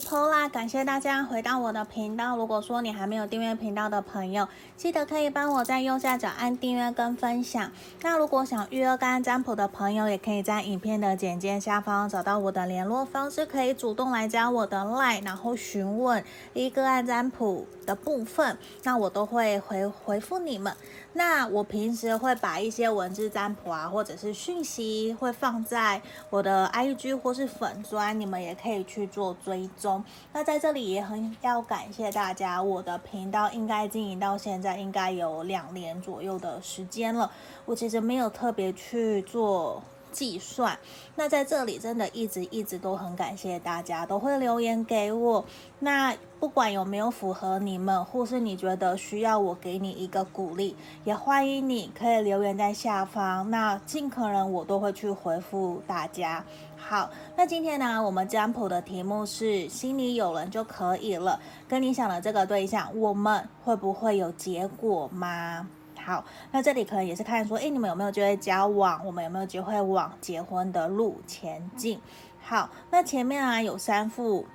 Pola，感谢大家回到我的频道。如果说你还没有订阅频道的朋友，记得可以帮我在右下角按订阅跟分享。那如果想预约个案占卜的朋友，也可以在影片的简介下方找到我的联络方式，可以主动来加我的 LINE，然后询问一个案占卜的部分，那我都会回回复你们。那我平时会把一些文字占卜啊，或者是讯息，会放在我的 IG 或是粉砖，你们也可以去做追踪。那在这里也很要感谢大家，我的频道应该经营到现在应该有两年左右的时间了，我其实没有特别去做。计算，那在这里真的一直一直都很感谢大家都会留言给我。那不管有没有符合你们，或是你觉得需要我给你一个鼓励，也欢迎你可以留言在下方。那尽可能我都会去回复大家。好，那今天呢，我们占卜的题目是心里有人就可以了。跟你想的这个对象，我们会不会有结果吗？好，那这里可能也是看说，哎，你们有没有机会交往？我们有没有机会往结婚的路前进？好，那前面啊有三副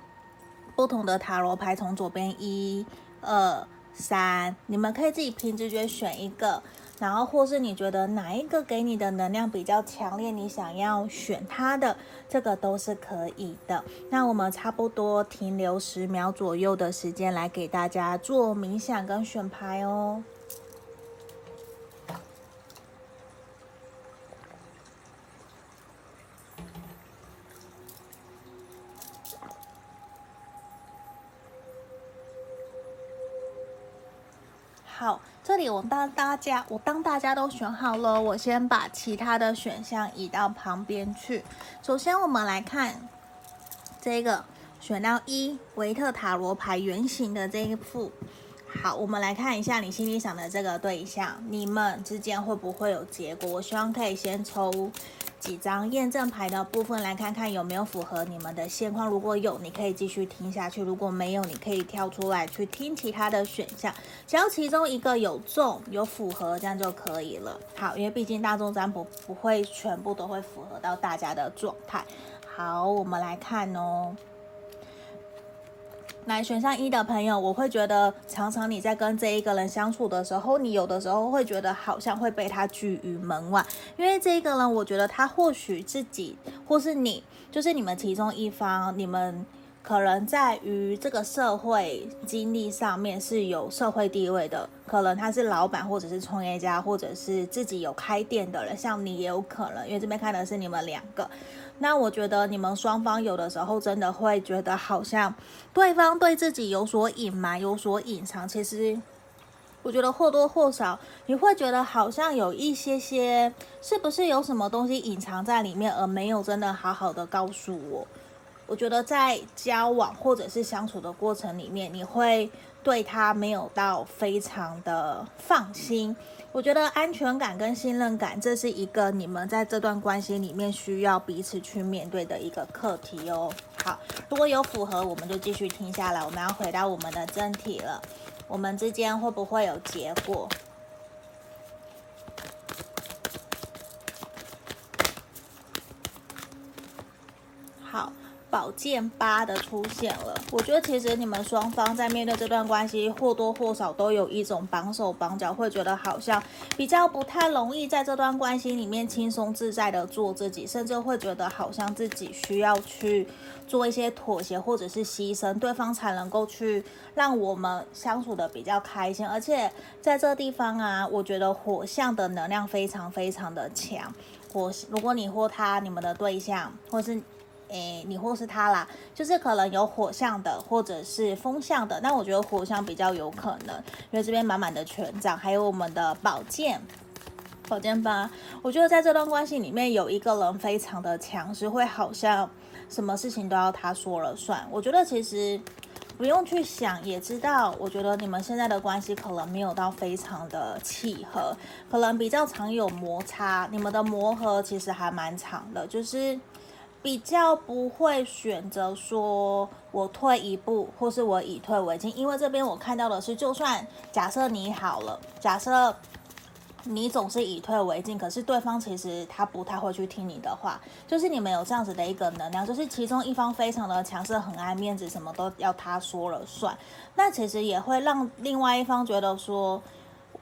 不同的塔罗牌，从左边一、二、三，你们可以自己凭直觉选一个，然后或是你觉得哪一个给你的能量比较强烈，你想要选它的，这个都是可以的。那我们差不多停留十秒左右的时间，来给大家做冥想跟选牌哦。这里我当大家，我当大家都选好了，我先把其他的选项移到旁边去。首先，我们来看这个选到一维特塔罗牌圆形的这一副。好，我们来看一下你心里想的这个对象，你们之间会不会有结果？我希望可以先抽。几张验证牌的部分来看看有没有符合你们的现况，如果有，你可以继续听下去；如果没有，你可以跳出来去听其他的选项。只要其中一个有中有符合，这样就可以了。好，因为毕竟大众占卜不会全部都会符合到大家的状态。好，我们来看哦。来选项一的朋友，我会觉得常常你在跟这一个人相处的时候，你有的时候会觉得好像会被他拒于门外，因为这一个人，我觉得他或许自己或是你，就是你们其中一方，你们可能在于这个社会经历上面是有社会地位的，可能他是老板或者是创业家，或者是自己有开店的人，像你也有可能，因为这边看的是你们两个。那我觉得你们双方有的时候真的会觉得好像对方对自己有所隐瞒、有所隐藏。其实我觉得或多或少你会觉得好像有一些些，是不是有什么东西隐藏在里面，而没有真的好好的告诉我？我觉得在交往或者是相处的过程里面，你会对他没有到非常的放心。我觉得安全感跟信任感，这是一个你们在这段关系里面需要彼此去面对的一个课题哦。好，如果有符合，我们就继续听下来。我们要回到我们的真题了，我们之间会不会有结果？好。宝剑八的出现了，我觉得其实你们双方在面对这段关系，或多或少都有一种绑手绑脚，会觉得好像比较不太容易在这段关系里面轻松自在的做自己，甚至会觉得好像自己需要去做一些妥协或者是牺牲，对方才能够去让我们相处的比较开心。而且在这地方啊，我觉得火象的能量非常非常的强。火，如果你或他，你们的对象，或是。诶，你或是他啦，就是可能有火象的，或者是风象的。那我觉得火象比较有可能，因为这边满满的权杖，还有我们的宝剑，宝剑八。我觉得在这段关系里面，有一个人非常的强势，会好像什么事情都要他说了算。我觉得其实不用去想，也知道。我觉得你们现在的关系可能没有到非常的契合，可能比较常有摩擦。你们的磨合其实还蛮长的，就是。比较不会选择说我退一步，或是我以退为进，因为这边我看到的是，就算假设你好了，假设你总是以退为进，可是对方其实他不太会去听你的话，就是你们有这样子的一个能量，就是其中一方非常的强势，很爱面子，什么都要他说了算。那其实也会让另外一方觉得说，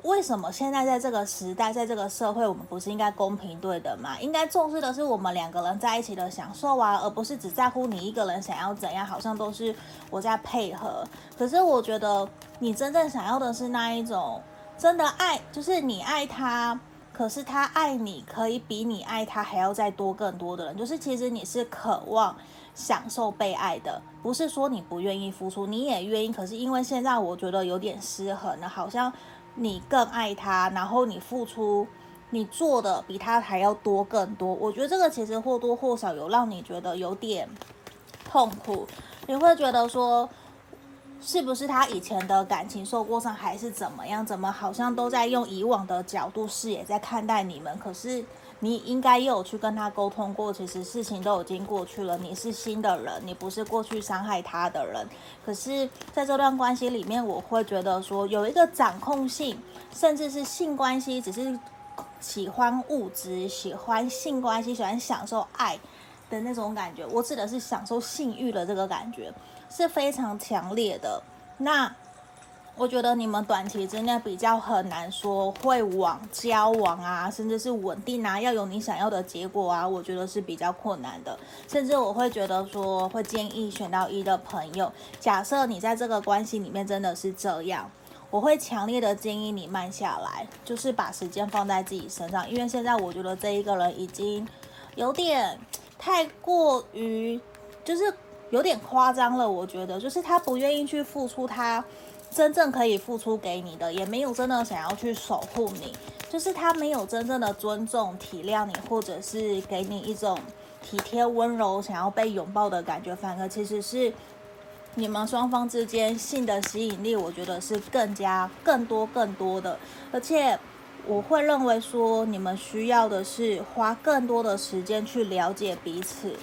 为什么现在在这个时代，在这个社会，我们不是应该公平对等吗？应该重视的是我们两个人在一起的享受啊，而不是只在乎你一个人想要怎样，好像都是我在配合。可是我觉得你真正想要的是那一种。真的爱就是你爱他，可是他爱你可以比你爱他还要再多更多的人。就是其实你是渴望享受被爱的，不是说你不愿意付出，你也愿意。可是因为现在我觉得有点失衡了，好像你更爱他，然后你付出，你做的比他还要多更多。我觉得这个其实或多或少有让你觉得有点痛苦，你会觉得说。是不是他以前的感情受过伤，还是怎么样？怎么好像都在用以往的角度视野在看待你们？可是你应该也有去跟他沟通过，其实事情都已经过去了。你是新的人，你不是过去伤害他的人。可是在这段关系里面，我会觉得说有一个掌控性，甚至是性关系，只是喜欢物质、喜欢性关系、喜欢享受爱的那种感觉。我指的是享受性欲的这个感觉。是非常强烈的。那我觉得你们短期之内比较很难说会往交往啊，甚至是稳定啊，要有你想要的结果啊，我觉得是比较困难的。甚至我会觉得说，会建议选到一的朋友，假设你在这个关系里面真的是这样，我会强烈的建议你慢下来，就是把时间放在自己身上，因为现在我觉得这一个人已经有点太过于，就是。有点夸张了，我觉得就是他不愿意去付出，他真正可以付出给你的，也没有真的想要去守护你，就是他没有真正的尊重、体谅你，或者是给你一种体贴、温柔、想要被拥抱的感觉。反而其实是你们双方之间性的吸引力，我觉得是更加、更多、更多的。而且我会认为说，你们需要的是花更多的时间去了解彼此。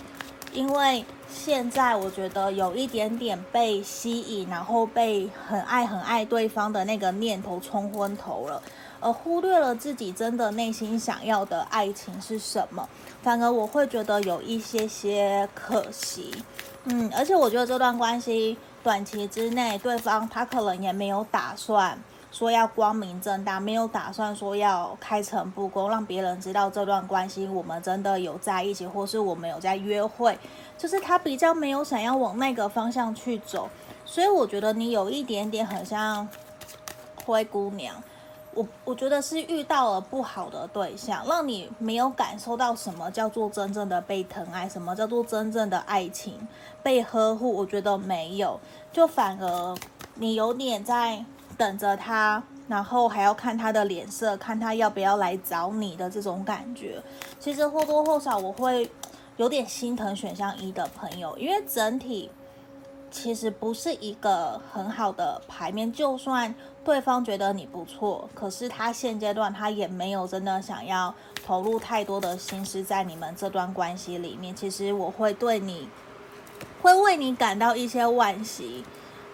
因为现在我觉得有一点点被吸引，然后被很爱很爱对方的那个念头冲昏头了，而忽略了自己真的内心想要的爱情是什么。反而我会觉得有一些些可惜，嗯，而且我觉得这段关系短期之内，对方他可能也没有打算。说要光明正大，没有打算说要开诚布公，让别人知道这段关系我们真的有在一起，或是我们有在约会，就是他比较没有想要往那个方向去走，所以我觉得你有一点点很像灰姑娘，我我觉得是遇到了不好的对象，让你没有感受到什么叫做真正的被疼爱，什么叫做真正的爱情被呵护，我觉得没有，就反而你有点在。等着他，然后还要看他的脸色，看他要不要来找你的这种感觉，其实或多或少我会有点心疼选项一的朋友，因为整体其实不是一个很好的牌面。就算对方觉得你不错，可是他现阶段他也没有真的想要投入太多的心思在你们这段关系里面。其实我会对你，会为你感到一些惋惜。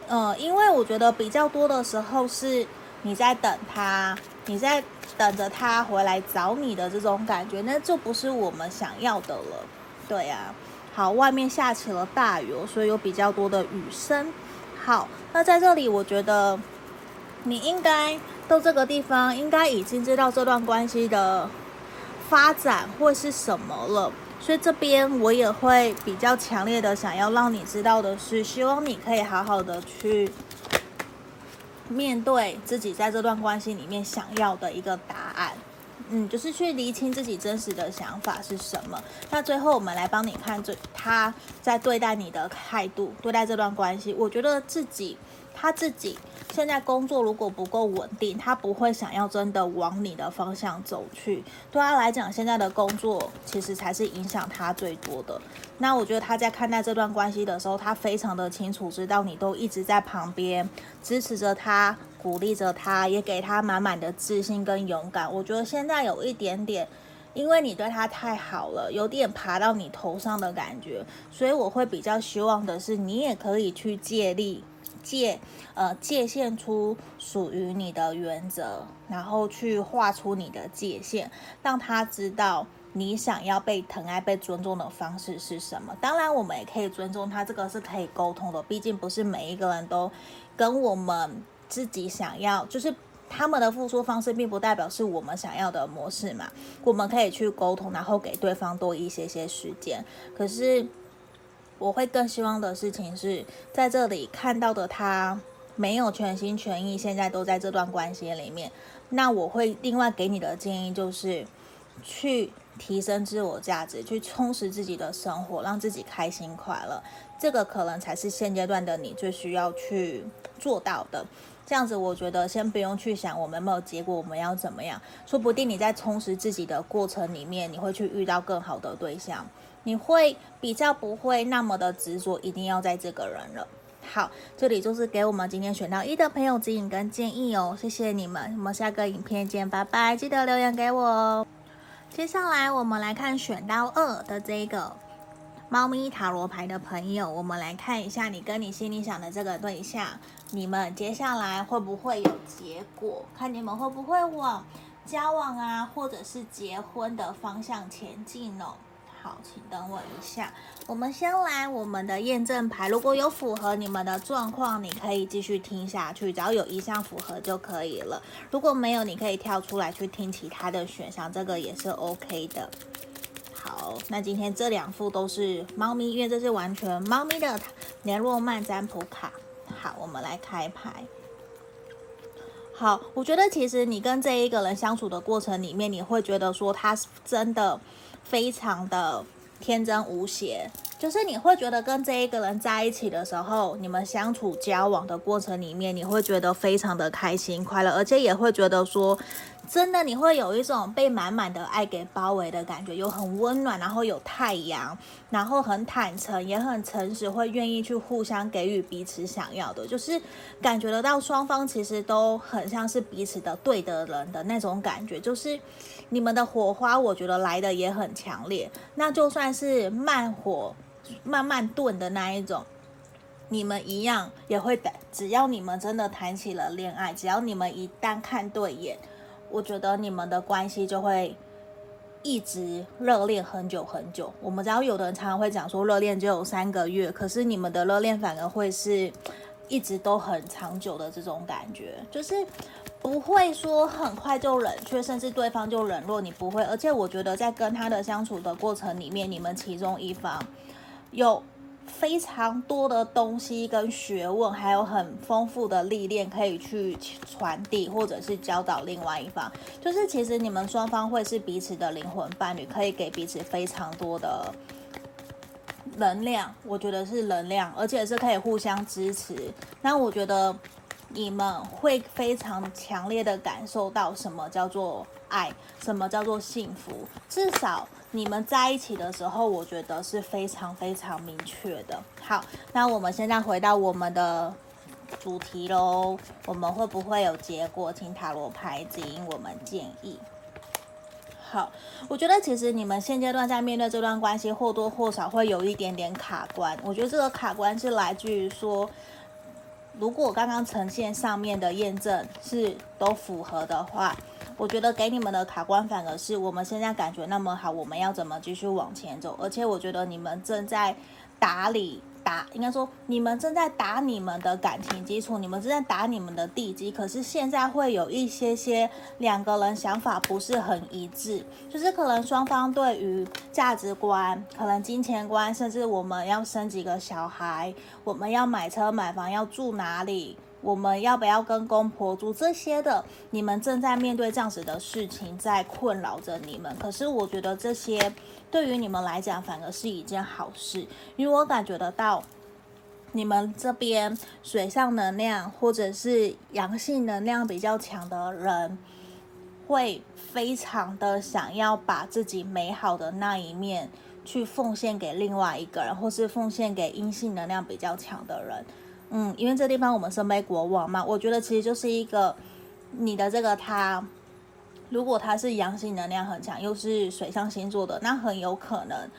嗯，因为我觉得比较多的时候是你在等他，你在等着他回来找你的这种感觉，那就不是我们想要的了。对呀，好，外面下起了大雨哦，所以有比较多的雨声。好，那在这里，我觉得你应该到这个地方，应该已经知道这段关系的发展会是什么了。所以这边我也会比较强烈的想要让你知道的是，希望你可以好好的去面对自己在这段关系里面想要的一个答案，嗯，就是去厘清自己真实的想法是什么。那最后我们来帮你看这他在对待你的态度，对待这段关系，我觉得自己他自己。现在工作如果不够稳定，他不会想要真的往你的方向走去。对他来讲，现在的工作其实才是影响他最多的。那我觉得他在看待这段关系的时候，他非常的清楚，知道你都一直在旁边支持着他，鼓励着他，也给他满满的自信跟勇敢。我觉得现在有一点点因为你对他太好了，有点爬到你头上的感觉，所以我会比较希望的是，你也可以去借力。界呃界限出属于你的原则，然后去画出你的界限，让他知道你想要被疼爱、被尊重的方式是什么。当然，我们也可以尊重他，这个是可以沟通的。毕竟不是每一个人都跟我们自己想要，就是他们的付出方式，并不代表是我们想要的模式嘛。我们可以去沟通，然后给对方多一些些时间。可是。我会更希望的事情是在这里看到的他没有全心全意，现在都在这段关系里面。那我会另外给你的建议就是，去提升自我价值，去充实自己的生活，让自己开心快乐。这个可能才是现阶段的你最需要去做到的。这样子，我觉得先不用去想我们没有结果，我们要怎么样。说不定你在充实自己的过程里面，你会去遇到更好的对象。你会比较不会那么的执着，一定要在这个人了。好，这里就是给我们今天选到一的朋友指引跟建议哦，谢谢你们，我们下个影片见，拜拜，记得留言给我哦。接下来我们来看选到二的这个猫咪塔罗牌的朋友，我们来看一下你跟你心里想的这个对象，你们接下来会不会有结果？看你们会不会往交往啊，或者是结婚的方向前进哦。好，请等我一下。我们先来我们的验证牌，如果有符合你们的状况，你可以继续听下去，只要有一项符合就可以了。如果没有，你可以跳出来去听其他的选项，这个也是 OK 的。好，那今天这两副都是猫咪，因为这是完全猫咪的雷诺曼占卜卡。好，我们来开牌。好，我觉得其实你跟这一个人相处的过程里面，你会觉得说他是真的。非常的天真无邪，就是你会觉得跟这一个人在一起的时候，你们相处交往的过程里面，你会觉得非常的开心快乐，而且也会觉得说。真的，你会有一种被满满的爱给包围的感觉，有很温暖，然后有太阳，然后很坦诚，也很诚实，会愿意去互相给予彼此想要的，就是感觉得到双方其实都很像是彼此的对的人的那种感觉，就是你们的火花，我觉得来的也很强烈。那就算是慢火慢慢炖的那一种，你们一样也会的。只要你们真的谈起了恋爱，只要你们一旦看对眼。我觉得你们的关系就会一直热恋很久很久。我们知道有的人常常会讲说热恋只有三个月，可是你们的热恋反而会是一直都很长久的这种感觉，就是不会说很快就冷却，甚至对方就冷落你不会。而且我觉得在跟他的相处的过程里面，你们其中一方有。非常多的东西跟学问，还有很丰富的历练可以去传递，或者是教导另外一方。就是其实你们双方会是彼此的灵魂伴侣，可以给彼此非常多的能量。我觉得是能量，而且是可以互相支持。那我觉得你们会非常强烈的感受到什么叫做爱，什么叫做幸福，至少。你们在一起的时候，我觉得是非常非常明确的。好，那我们现在回到我们的主题喽。我们会不会有结果？请塔罗牌指引我们建议。好，我觉得其实你们现阶段在面对这段关系，或多或少会有一点点卡关。我觉得这个卡关是来自于说，如果刚刚呈现上面的验证是都符合的话。我觉得给你们的卡关反而是我们现在感觉那么好，我们要怎么继续往前走？而且我觉得你们正在打理打，应该说你们正在打你们的感情基础，你们正在打你们的地基。可是现在会有一些些两个人想法不是很一致，就是可能双方对于价值观、可能金钱观，甚至我们要生几个小孩，我们要买车买房，要住哪里？我们要不要跟公婆住这些的？你们正在面对这样子的事情，在困扰着你们。可是我觉得这些对于你们来讲，反而是一件好事，因为我感觉得到你们这边水上能量或者是阳性能量比较强的人，会非常的想要把自己美好的那一面去奉献给另外一个人，或是奉献给阴性能量比较强的人。嗯，因为这地方我们圣杯国王嘛，我觉得其实就是一个你的这个他如果他是阳性能量很强，又是水象星座的，那很有可能，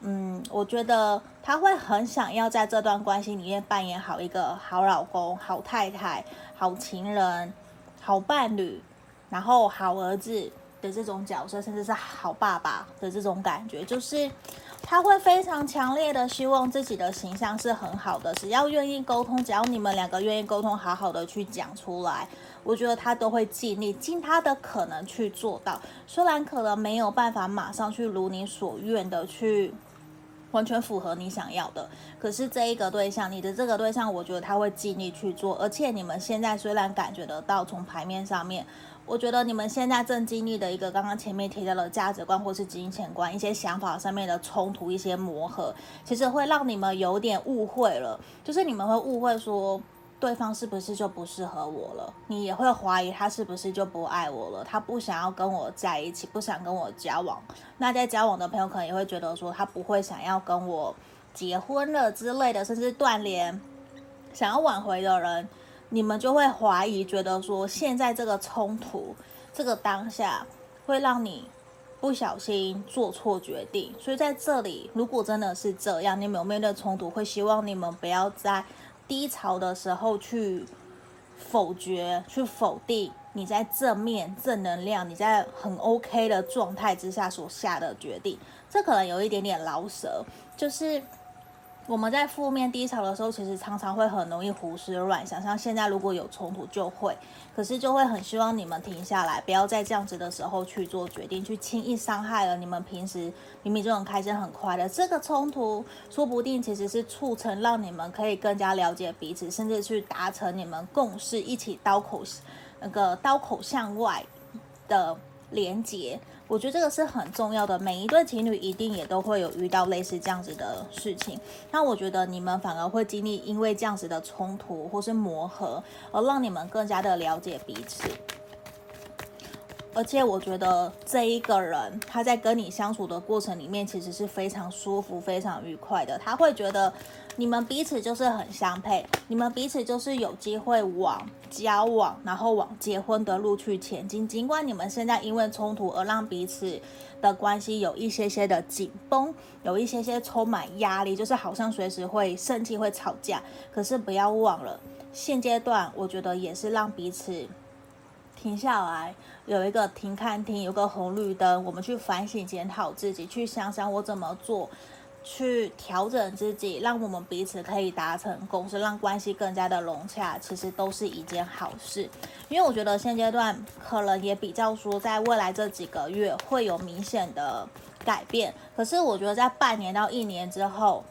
嗯，我觉得他会很想要在这段关系里面扮演好一个好老公、好太太、好情人、好伴侣，然后好儿子的这种角色，甚至是好爸爸的这种感觉，就是。他会非常强烈的希望自己的形象是很好的，只要愿意沟通，只要你们两个愿意沟通，好好的去讲出来，我觉得他都会尽力尽他的可能去做到。虽然可能没有办法马上去如你所愿的去完全符合你想要的，可是这一个对象，你的这个对象，我觉得他会尽力去做。而且你们现在虽然感觉得到从牌面上面。我觉得你们现在正经历的一个刚刚前面提到的价值观或是金钱观，一些想法上面的冲突，一些磨合，其实会让你们有点误会了。就是你们会误会说，对方是不是就不适合我了？你也会怀疑他是不是就不爱我了？他不想要跟我在一起，不想跟我交往。那在交往的朋友可能也会觉得说，他不会想要跟我结婚了之类的，甚至断联，想要挽回的人。你们就会怀疑，觉得说现在这个冲突，这个当下会让你不小心做错决定。所以在这里，如果真的是这样，你们有面对冲突，会希望你们不要在低潮的时候去否决、去否定你在正面、正能量、你在很 OK 的状态之下所下的决定。这可能有一点点老舍，就是。我们在负面低潮的时候，其实常常会很容易胡思乱想，像现在如果有冲突就会，可是就会很希望你们停下来，不要在这样子的时候去做决定，去轻易伤害了你们平时明明就很开心很快乐。这个冲突说不定其实是促成让你们可以更加了解彼此，甚至去达成你们共识，一起刀口那个刀口向外的连接。我觉得这个是很重要的，每一对情侣一定也都会有遇到类似这样子的事情。那我觉得你们反而会经历因为这样子的冲突或是磨合，而让你们更加的了解彼此。而且我觉得这一个人他在跟你相处的过程里面，其实是非常舒服、非常愉快的。他会觉得你们彼此就是很相配，你们彼此就是有机会往交往，然后往结婚的路去前进。尽管你们现在因为冲突而让彼此的关系有一些些的紧绷，有一些些充满压力，就是好像随时会生气、会吵架。可是不要忘了，现阶段我觉得也是让彼此。停下来，有一个停看听，有个红绿灯，我们去反省检讨自己，去想想我怎么做，去调整自己，让我们彼此可以达成共识，让关系更加的融洽，其实都是一件好事。因为我觉得现阶段可能也比较说，在未来这几个月会有明显的改变，可是我觉得在半年到一年之后，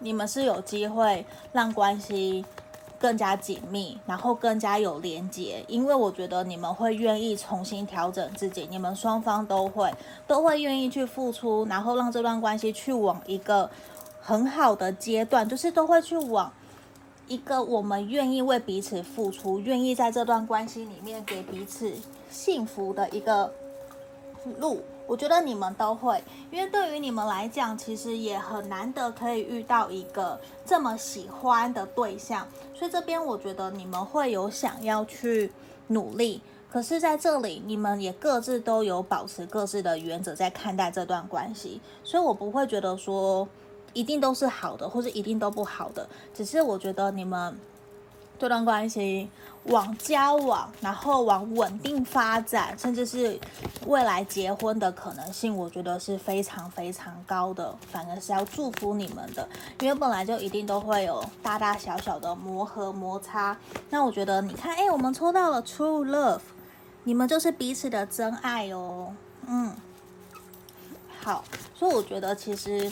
你们是有机会让关系。更加紧密，然后更加有连结，因为我觉得你们会愿意重新调整自己，你们双方都会都会愿意去付出，然后让这段关系去往一个很好的阶段，就是都会去往一个我们愿意为彼此付出，愿意在这段关系里面给彼此幸福的一个路。我觉得你们都会，因为对于你们来讲，其实也很难得可以遇到一个这么喜欢的对象，所以这边我觉得你们会有想要去努力。可是在这里，你们也各自都有保持各自的原则在看待这段关系，所以我不会觉得说一定都是好的，或者一定都不好的，只是我觉得你们。这段关系往交往，然后往稳定发展，甚至是未来结婚的可能性，我觉得是非常非常高的。反而是要祝福你们的，因为本来就一定都会有大大小小的磨合摩擦。那我觉得，你看，哎，我们抽到了 True Love，你们就是彼此的真爱哦。嗯，好，所以我觉得其实。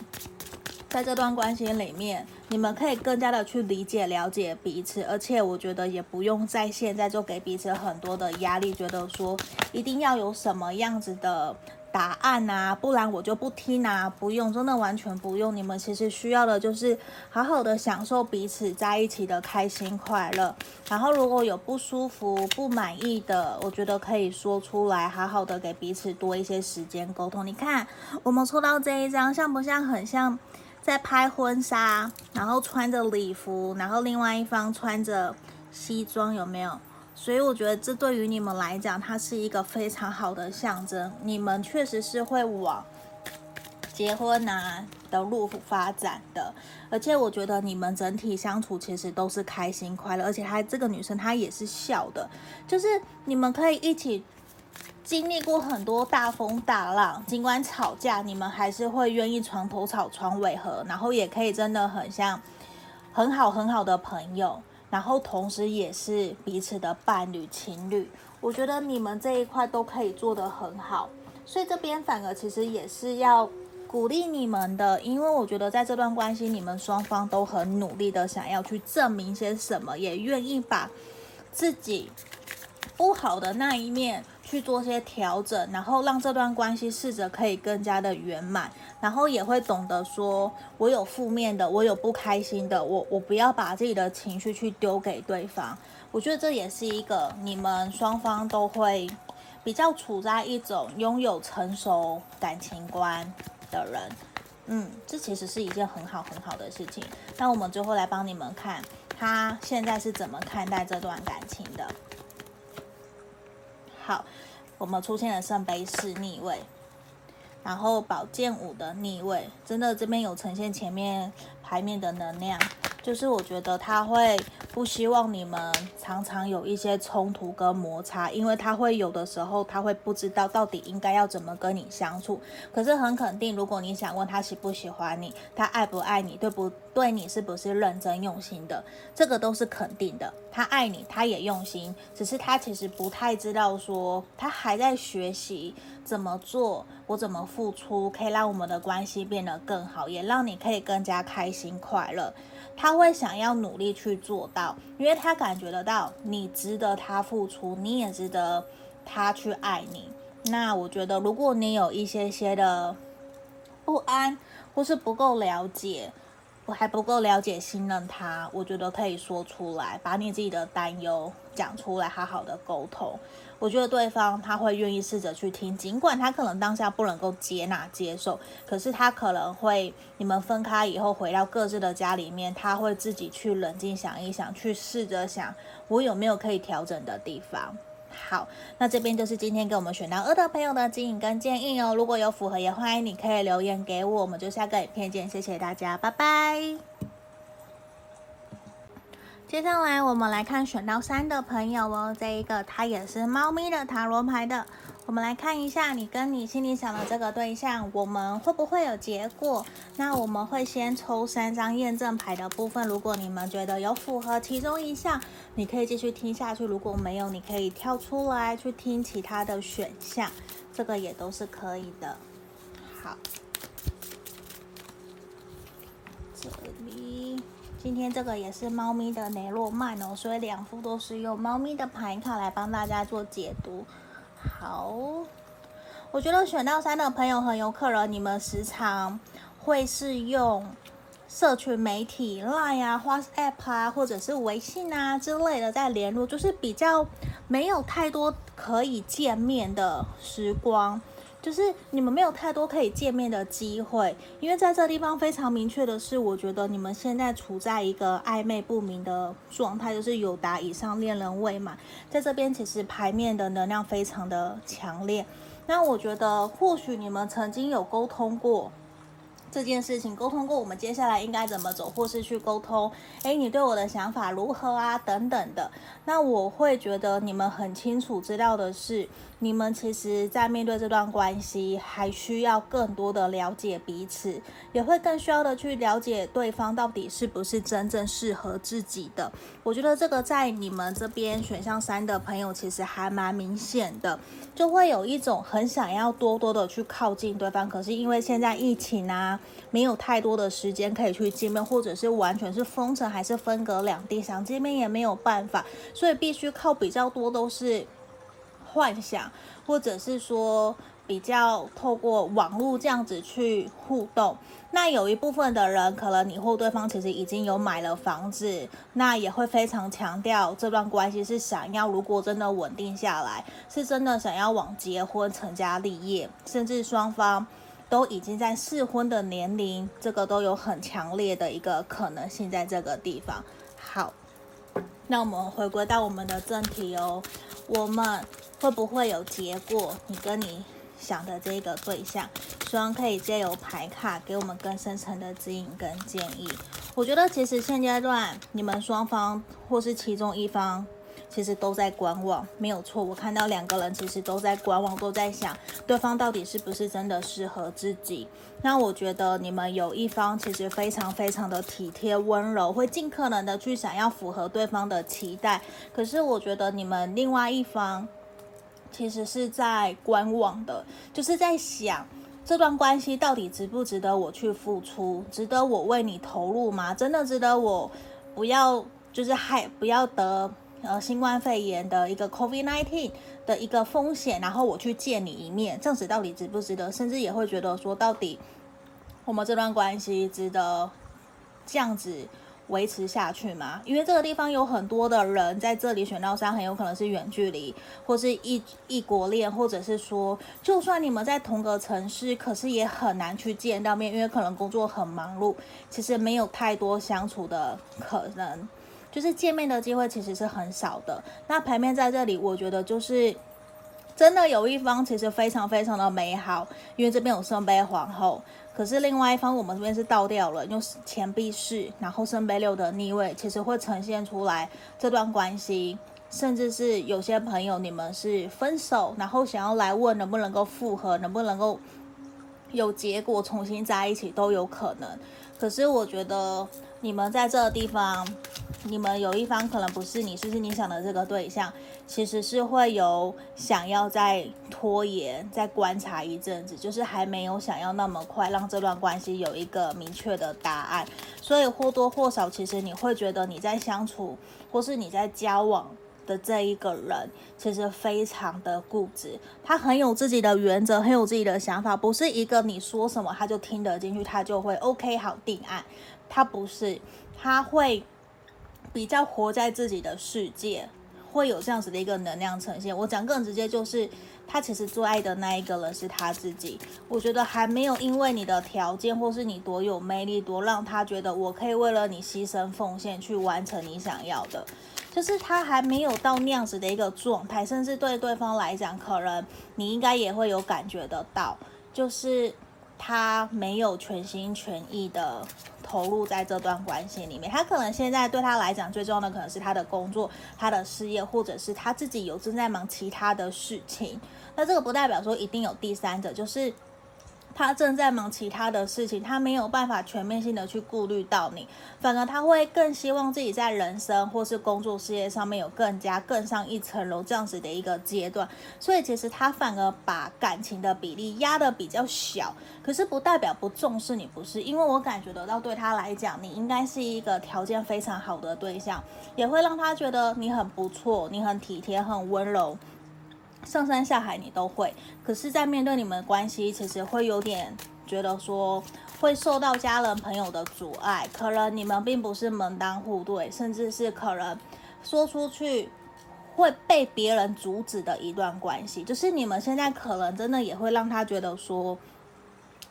在这段关系里面，你们可以更加的去理解、了解彼此，而且我觉得也不用在现在就给彼此很多的压力，觉得说一定要有什么样子的答案啊，不然我就不听啊，不用，真的完全不用。你们其实需要的就是好好的享受彼此在一起的开心快乐。然后如果有不舒服、不满意的，我觉得可以说出来，好好的给彼此多一些时间沟通。你看，我们抽到这一张，像不像很像？在拍婚纱，然后穿着礼服，然后另外一方穿着西装，有没有？所以我觉得这对于你们来讲，它是一个非常好的象征。你们确实是会往结婚啊的路发展的，而且我觉得你们整体相处其实都是开心快乐，而且她这个女生她也是笑的，就是你们可以一起经历过很多大风大浪，尽管吵架，你们还是会愿意床头吵床尾和，然后也可以真的很像很好很好的朋友。然后同时也是彼此的伴侣、情侣，我觉得你们这一块都可以做得很好，所以这边反而其实也是要鼓励你们的，因为我觉得在这段关系，你们双方都很努力的想要去证明些什么，也愿意把自己不好的那一面。去做些调整，然后让这段关系试着可以更加的圆满，然后也会懂得说，我有负面的，我有不开心的，我我不要把自己的情绪去丢给对方。我觉得这也是一个你们双方都会比较处在一种拥有成熟感情观的人，嗯，这其实是一件很好很好的事情。那我们最后来帮你们看，他现在是怎么看待这段感情的。好，我们出现了圣杯四逆位，然后宝剑五的逆位，真的这边有呈现前面牌面的能量，就是我觉得他会不希望你们常常有一些冲突跟摩擦，因为他会有的时候他会不知道到底应该要怎么跟你相处。可是很肯定，如果你想问他喜不喜欢你，他爱不爱你，对不对你是不是认真用心的，这个都是肯定的。他爱你，他也用心，只是他其实不太知道说，他还在学习怎么做，我怎么付出，可以让我们的关系变得更好，也让你可以更加开心快乐。他会想要努力去做到，因为他感觉得到你值得他付出，你也值得他去爱你。那我觉得，如果你有一些些的不安，或是不够了解。我还不够了解、信任他，我觉得可以说出来，把你自己的担忧讲出来，好好的沟通。我觉得对方他会愿意试着去听，尽管他可能当下不能够接纳、接受，可是他可能会，你们分开以后回到各自的家里面，他会自己去冷静想一想，去试着想，我有没有可以调整的地方。好，那这边就是今天给我们选到二的朋友的指引跟建议哦。如果有符合，也欢迎你可以留言给我。我们就下个影片见，谢谢大家，拜拜。接下来我们来看选到三的朋友哦，这一个它也是猫咪的塔罗牌的。我们来看一下，你跟你心里想的这个对象，我们会不会有结果？那我们会先抽三张验证牌的部分。如果你们觉得有符合其中一项，你可以继续听下去；如果没有，你可以跳出来去听其他的选项，这个也都是可以的。好，这里今天这个也是猫咪的雷诺曼哦，所以两副都是用猫咪的牌卡来帮大家做解读。好，我觉得选到三的朋友很有可能，你们时常会是用社群媒体 Line 啊、WhatsApp 啊，或者是微信啊之类的在联络，就是比较没有太多可以见面的时光。就是你们没有太多可以见面的机会，因为在这地方非常明确的是，我觉得你们现在处在一个暧昧不明的状态，就是友达以上恋人未满，在这边其实牌面的能量非常的强烈。那我觉得或许你们曾经有沟通过。这件事情沟通过，我们接下来应该怎么走，或是去沟通？诶，你对我的想法如何啊？等等的。那我会觉得你们很清楚知道的是，你们其实在面对这段关系，还需要更多的了解彼此，也会更需要的去了解对方到底是不是真正适合自己的。我觉得这个在你们这边选项三的朋友，其实还蛮明显的，就会有一种很想要多多的去靠近对方，可是因为现在疫情啊。没有太多的时间可以去见面，或者是完全是封城，还是分隔两地，想见面也没有办法，所以必须靠比较多都是幻想，或者是说比较透过网络这样子去互动。那有一部分的人，可能你或对方其实已经有买了房子，那也会非常强调这段关系是想要，如果真的稳定下来，是真的想要往结婚、成家立业，甚至双方。都已经在适婚的年龄，这个都有很强烈的一个可能性在这个地方。那我们回归到我们的正题哦，我们会不会有结果？你跟你想的这个对象，希望可以借由牌卡给我们更深层的指引跟建议。我觉得其实现阶段你们双方或是其中一方。其实都在观望，没有错。我看到两个人其实都在观望，都在想对方到底是不是真的适合自己。那我觉得你们有一方其实非常非常的体贴温柔，会尽可能的去想要符合对方的期待。可是我觉得你们另外一方其实是在观望的，就是在想这段关系到底值不值得我去付出，值得我为你投入吗？真的值得我不要就是害不要得。呃，新冠肺炎的一个 COVID-19 的一个风险，然后我去见你一面，这样子到底值不值得？甚至也会觉得说，到底我们这段关系值得这样子维持下去吗？因为这个地方有很多的人在这里选到三，很有可能是远距离，或是异异国恋，或者是说，就算你们在同个城市，可是也很难去见到面，因为可能工作很忙碌，其实没有太多相处的可能。就是见面的机会其实是很少的。那牌面在这里，我觉得就是真的有一方其实非常非常的美好，因为这边有圣杯皇后，可是另外一方我们这边是倒掉了，用钱币四，然后圣杯六的逆位，其实会呈现出来这段关系，甚至是有些朋友你们是分手，然后想要来问能不能够复合，能不能够有结果重新在一起都有可能。可是我觉得你们在这个地方。你们有一方可能不是你，是是你想的这个对象，其实是会有想要再拖延、再观察一阵子，就是还没有想要那么快让这段关系有一个明确的答案。所以或多或少，其实你会觉得你在相处或是你在交往的这一个人，其实非常的固执，他很有自己的原则，很有自己的想法，不是一个你说什么他就听得进去，他就会 OK 好定案。他不是，他会。比较活在自己的世界，会有这样子的一个能量呈现。我讲更直接，就是他其实最爱的那一个人是他自己。我觉得还没有因为你的条件或是你多有魅力，多让他觉得我可以为了你牺牲奉献去完成你想要的，就是他还没有到那样子的一个状态。甚至对对方来讲，可能你应该也会有感觉得到，就是他没有全心全意的。投入在这段关系里面，他可能现在对他来讲最重要的可能是他的工作、他的事业，或者是他自己有正在忙其他的事情。那这个不代表说一定有第三者，就是。他正在忙其他的事情，他没有办法全面性的去顾虑到你，反而他会更希望自己在人生或是工作事业上面有更加更上一层楼这样子的一个阶段，所以其实他反而把感情的比例压得比较小，可是不代表不重视你，不是？因为我感觉得到对他来讲，你应该是一个条件非常好的对象，也会让他觉得你很不错，你很体贴，很温柔。上山下海你都会，可是，在面对你们的关系，其实会有点觉得说会受到家人朋友的阻碍，可能你们并不是门当户对，甚至是可能说出去会被别人阻止的一段关系。就是你们现在可能真的也会让他觉得说，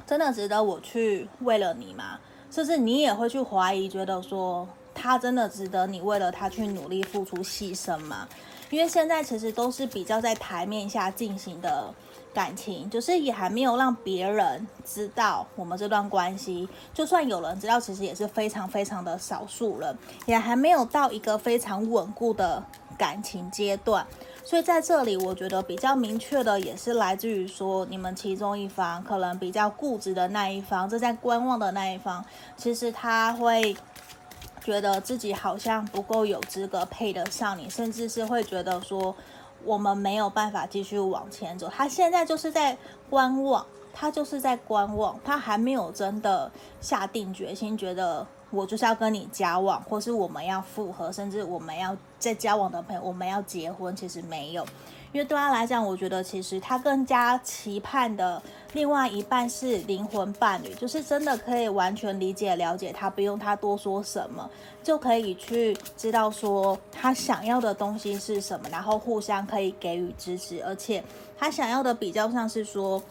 真的值得我去为了你吗？甚至你也会去怀疑，觉得说他真的值得你为了他去努力付出牺牲吗？因为现在其实都是比较在台面下进行的感情，就是也还没有让别人知道我们这段关系。就算有人知道，其实也是非常非常的少数人，也还没有到一个非常稳固的感情阶段。所以在这里，我觉得比较明确的也是来自于说，你们其中一方可能比较固执的那一方，正在观望的那一方，其实他会。觉得自己好像不够有资格配得上你，甚至是会觉得说我们没有办法继续往前走。他现在就是在观望，他就是在观望，他还没有真的下定决心，觉得我就是要跟你交往，或是我们要复合，甚至我们要在交往的朋友，我们要结婚，其实没有。因为对他来讲，我觉得其实他更加期盼的另外一半是灵魂伴侣，就是真的可以完全理解、了解他，不用他多说什么，就可以去知道说他想要的东西是什么，然后互相可以给予支持，而且他想要的比较像是说，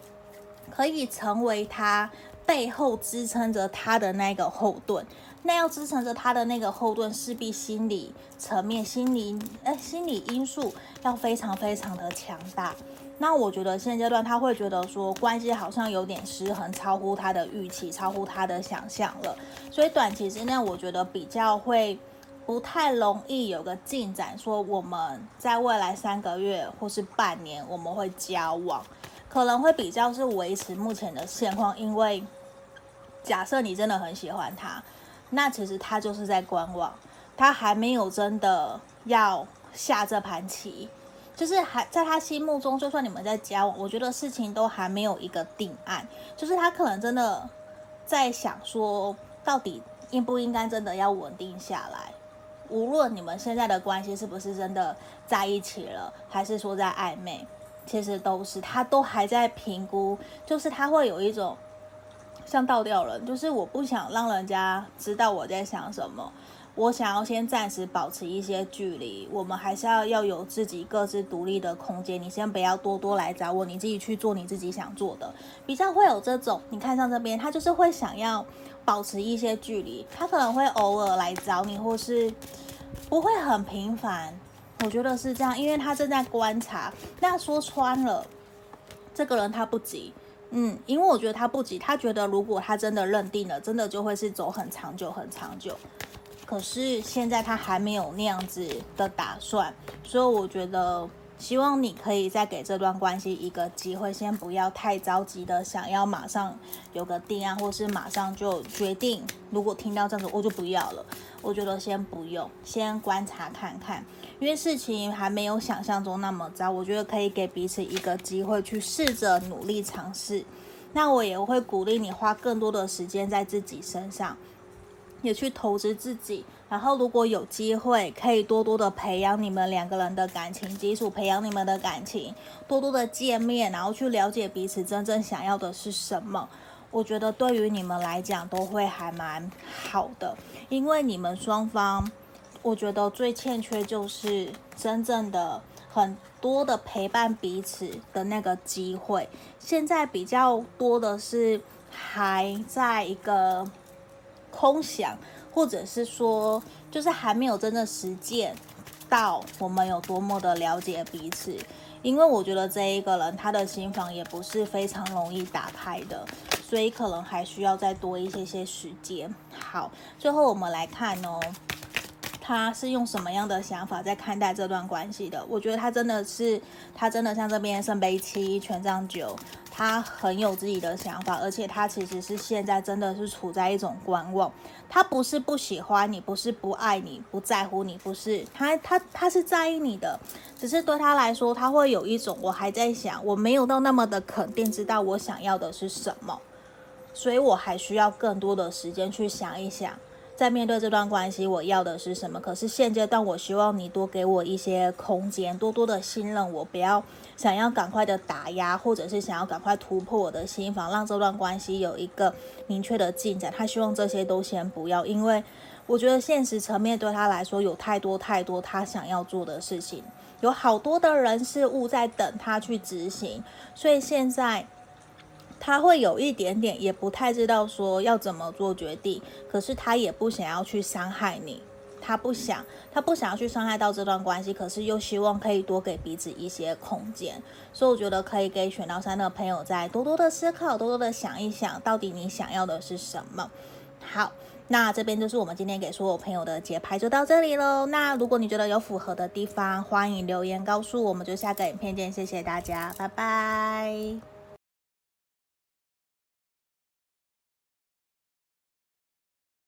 可以成为他背后支撑着他的那个后盾。那要支撑着他的那个后盾，势必心理层面、心理哎，心理因素要非常非常的强大。那我觉得现阶段他会觉得说关系好像有点失衡，超乎他的预期，超乎他的想象了。所以短期之内，我觉得比较会不太容易有个进展，说我们在未来三个月或是半年我们会交往，可能会比较是维持目前的现况。因为假设你真的很喜欢他。那其实他就是在观望，他还没有真的要下这盘棋，就是还在他心目中，就算你们在交往，我觉得事情都还没有一个定案，就是他可能真的在想说，到底应不应该真的要稳定下来，无论你们现在的关系是不是真的在一起了，还是说在暧昧，其实都是他都还在评估，就是他会有一种。像倒吊人，就是我不想让人家知道我在想什么，我想要先暂时保持一些距离。我们还是要要有自己各自独立的空间。你先不要多多来找我，你自己去做你自己想做的。比较会有这种，你看上这边，他就是会想要保持一些距离，他可能会偶尔来找你，或是不会很频繁。我觉得是这样，因为他正在观察。那说穿了，这个人他不急。嗯，因为我觉得他不急，他觉得如果他真的认定了，真的就会是走很长久、很长久。可是现在他还没有那样子的打算，所以我觉得希望你可以再给这段关系一个机会，先不要太着急的想要马上有个定案，或是马上就决定。如果听到这样子，我就不要了。我觉得先不用，先观察看看。因为事情还没有想象中那么糟，我觉得可以给彼此一个机会去试着努力尝试。那我也会鼓励你花更多的时间在自己身上，也去投资自己。然后如果有机会，可以多多的培养你们两个人的感情基础，培养你们的感情，多多的见面，然后去了解彼此真正想要的是什么。我觉得对于你们来讲都会还蛮好的，因为你们双方。我觉得最欠缺就是真正的很多的陪伴彼此的那个机会。现在比较多的是还在一个空想，或者是说就是还没有真的实践到我们有多么的了解彼此。因为我觉得这一个人他的心房也不是非常容易打开的，所以可能还需要再多一些些时间。好，最后我们来看哦。他是用什么样的想法在看待这段关系的？我觉得他真的是，他真的像这边圣杯七、权杖九，他很有自己的想法，而且他其实是现在真的是处在一种观望。他不是不喜欢你，不是不爱你，不在乎你，不是他他他是在意你的，只是对他来说，他会有一种我还在想，我没有到那么的肯定，知道我想要的是什么，所以我还需要更多的时间去想一想。在面对这段关系，我要的是什么？可是现阶段，我希望你多给我一些空间，多多的信任我，不要想要赶快的打压，或者是想要赶快突破我的心防，让这段关系有一个明确的进展。他希望这些都先不要，因为我觉得现实层面对他来说有太多太多他想要做的事情，有好多的人事物在等他去执行，所以现在。他会有一点点，也不太知道说要怎么做决定，可是他也不想要去伤害你，他不想，他不想要去伤害到这段关系，可是又希望可以多给彼此一些空间，所以我觉得可以给选到三的朋友再多多的思考，多多的想一想，到底你想要的是什么。好，那这边就是我们今天给所有朋友的节拍就到这里喽。那如果你觉得有符合的地方，欢迎留言告诉我们，就下个影片见，谢谢大家，拜拜。